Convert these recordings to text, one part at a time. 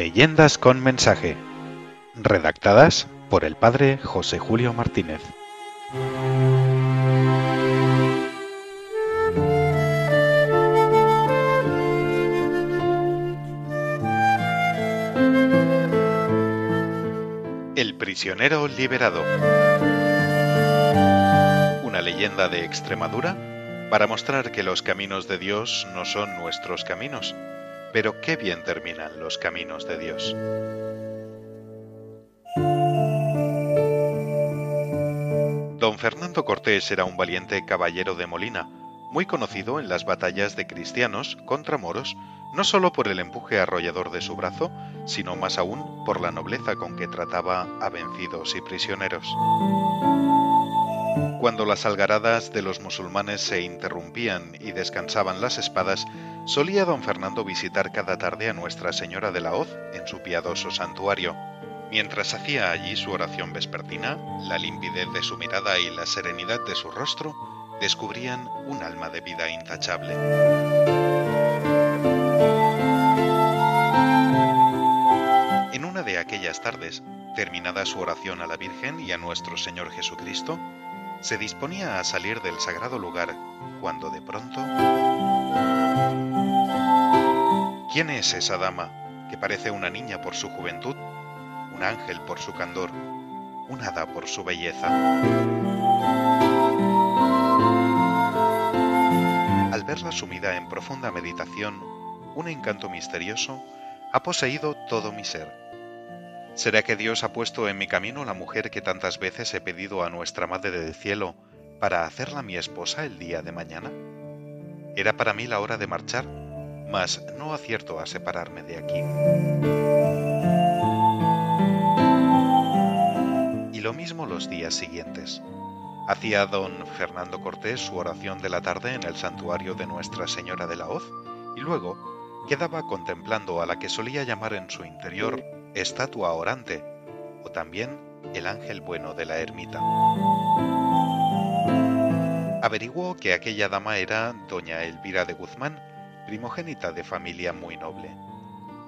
Leyendas con mensaje. Redactadas por el padre José Julio Martínez. El prisionero liberado. Una leyenda de Extremadura para mostrar que los caminos de Dios no son nuestros caminos pero qué bien terminan los caminos de Dios. Don Fernando Cortés era un valiente caballero de Molina, muy conocido en las batallas de cristianos contra moros, no solo por el empuje arrollador de su brazo, sino más aún por la nobleza con que trataba a vencidos y prisioneros. Cuando las algaradas de los musulmanes se interrumpían y descansaban las espadas, solía don Fernando visitar cada tarde a Nuestra Señora de la Hoz en su piadoso santuario. Mientras hacía allí su oración vespertina, la limpidez de su mirada y la serenidad de su rostro descubrían un alma de vida intachable. En una de aquellas tardes, terminada su oración a la Virgen y a nuestro Señor Jesucristo, se disponía a salir del sagrado lugar cuando de pronto... ¿Quién es esa dama que parece una niña por su juventud, un ángel por su candor, un hada por su belleza? Al verla sumida en profunda meditación, un encanto misterioso ha poseído todo mi ser ¿Será que Dios ha puesto en mi camino la mujer que tantas veces he pedido a nuestra Madre del Cielo para hacerla mi esposa el día de mañana? Era para mí la hora de marchar, mas no acierto a separarme de aquí. Y lo mismo los días siguientes. Hacía don Fernando Cortés su oración de la tarde en el santuario de Nuestra Señora de la Hoz y luego quedaba contemplando a la que solía llamar en su interior estatua orante o también el ángel bueno de la ermita. Averiguó que aquella dama era doña Elvira de Guzmán, primogénita de familia muy noble.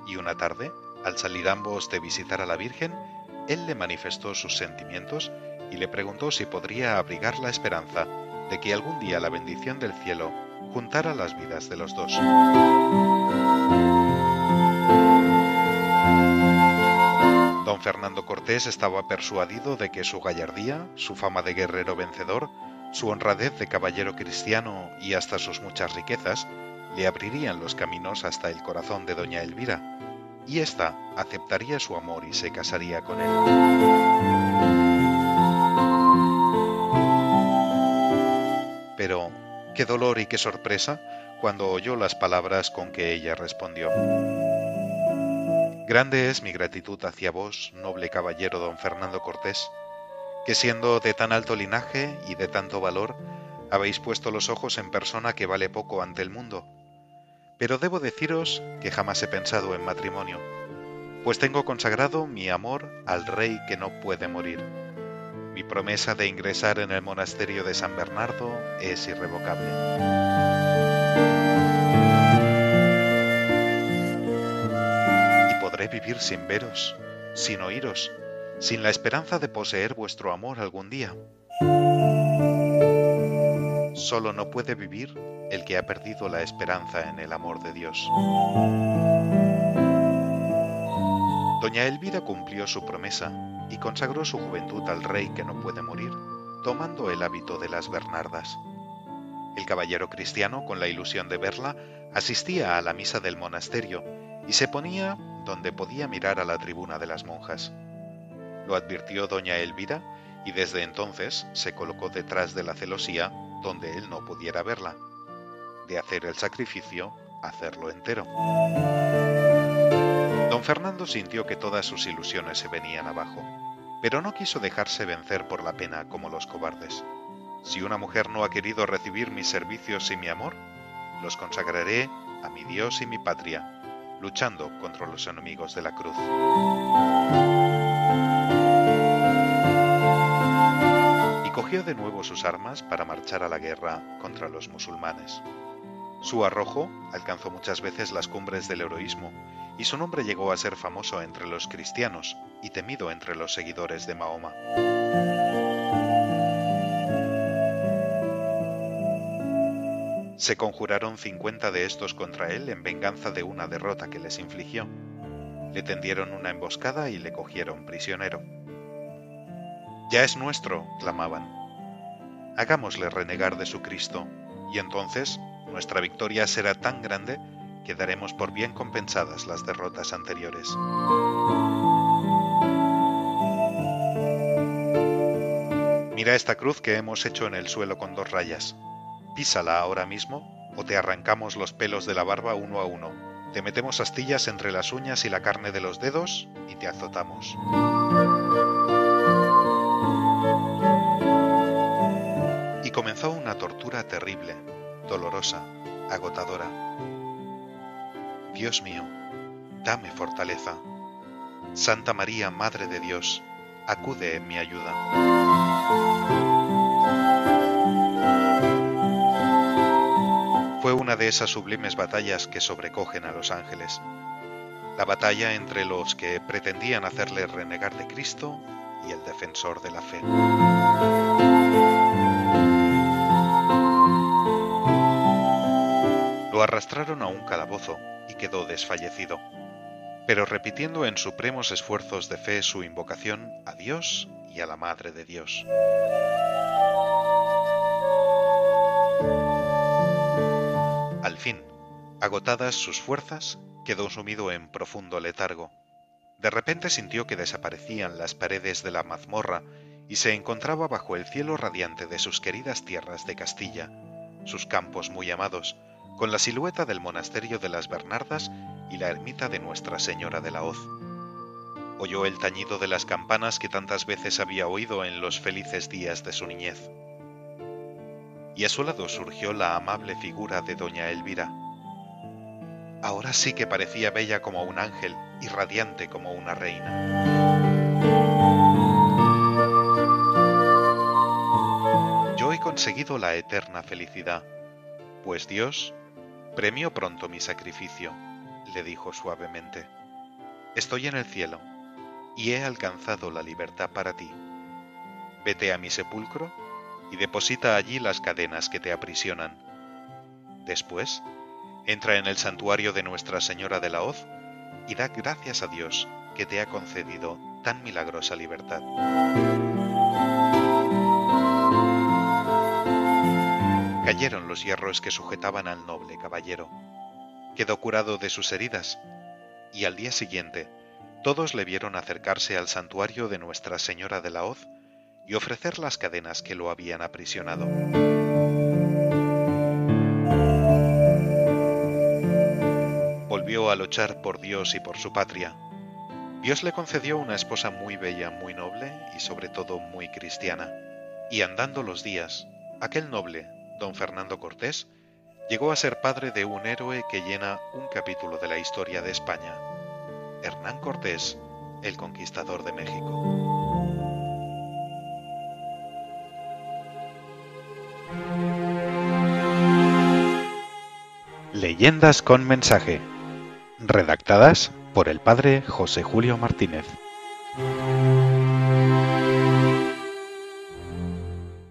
Y una tarde, al salir ambos de visitar a la Virgen, él le manifestó sus sentimientos y le preguntó si podría abrigar la esperanza de que algún día la bendición del cielo juntara las vidas de los dos. Estaba persuadido de que su gallardía, su fama de guerrero vencedor, su honradez de caballero cristiano y hasta sus muchas riquezas le abrirían los caminos hasta el corazón de doña Elvira, y ésta aceptaría su amor y se casaría con él. Pero, qué dolor y qué sorpresa cuando oyó las palabras con que ella respondió. Grande es mi gratitud hacia vos, noble caballero don Fernando Cortés, que siendo de tan alto linaje y de tanto valor, habéis puesto los ojos en persona que vale poco ante el mundo. Pero debo deciros que jamás he pensado en matrimonio, pues tengo consagrado mi amor al rey que no puede morir. Mi promesa de ingresar en el monasterio de San Bernardo es irrevocable. Vivir sin veros, sin oíros, sin la esperanza de poseer vuestro amor algún día. Solo no puede vivir el que ha perdido la esperanza en el amor de Dios. Doña Elvira cumplió su promesa y consagró su juventud al rey que no puede morir, tomando el hábito de las Bernardas. El caballero cristiano, con la ilusión de verla, asistía a la misa del monasterio y se ponía donde podía mirar a la tribuna de las monjas. Lo advirtió doña Elvira y desde entonces se colocó detrás de la celosía donde él no pudiera verla. De hacer el sacrificio, hacerlo entero. Don Fernando sintió que todas sus ilusiones se venían abajo, pero no quiso dejarse vencer por la pena como los cobardes. Si una mujer no ha querido recibir mis servicios y mi amor, los consagraré a mi Dios y mi patria, luchando contra los enemigos de la cruz. Y cogió de nuevo sus armas para marchar a la guerra contra los musulmanes. Su arrojo alcanzó muchas veces las cumbres del heroísmo y su nombre llegó a ser famoso entre los cristianos y temido entre los seguidores de Mahoma. Se conjuraron cincuenta de estos contra él en venganza de una derrota que les infligió. Le tendieron una emboscada y le cogieron prisionero. Ya es nuestro, clamaban. Hagámosle renegar de su Cristo, y entonces nuestra victoria será tan grande que daremos por bien compensadas las derrotas anteriores. Mira esta cruz que hemos hecho en el suelo con dos rayas. Písala ahora mismo o te arrancamos los pelos de la barba uno a uno. Te metemos astillas entre las uñas y la carne de los dedos y te azotamos. Y comenzó una tortura terrible, dolorosa, agotadora. Dios mío, dame fortaleza. Santa María, Madre de Dios, acude en mi ayuda. Una de esas sublimes batallas que sobrecogen a los ángeles. La batalla entre los que pretendían hacerle renegar de Cristo y el defensor de la fe. Lo arrastraron a un calabozo y quedó desfallecido, pero repitiendo en supremos esfuerzos de fe su invocación a Dios y a la Madre de Dios. Agotadas sus fuerzas, quedó sumido en profundo letargo. De repente sintió que desaparecían las paredes de la mazmorra y se encontraba bajo el cielo radiante de sus queridas tierras de Castilla, sus campos muy amados, con la silueta del monasterio de las Bernardas y la ermita de Nuestra Señora de la Hoz. Oyó el tañido de las campanas que tantas veces había oído en los felices días de su niñez y a su lado surgió la amable figura de doña Elvira. Ahora sí que parecía bella como un ángel y radiante como una reina. Yo he conseguido la eterna felicidad, pues Dios premió pronto mi sacrificio, le dijo suavemente. Estoy en el cielo y he alcanzado la libertad para ti. Vete a mi sepulcro y deposita allí las cadenas que te aprisionan. Después, entra en el santuario de Nuestra Señora de la Hoz y da gracias a Dios que te ha concedido tan milagrosa libertad. Cayeron los hierros que sujetaban al noble caballero. Quedó curado de sus heridas y al día siguiente todos le vieron acercarse al santuario de Nuestra Señora de la Hoz y ofrecer las cadenas que lo habían aprisionado. A luchar por Dios y por su patria. Dios le concedió una esposa muy bella, muy noble y sobre todo muy cristiana. Y andando los días, aquel noble, don Fernando Cortés, llegó a ser padre de un héroe que llena un capítulo de la historia de España, Hernán Cortés, el conquistador de México. Leyendas con mensaje. Redactadas por el padre José Julio Martínez.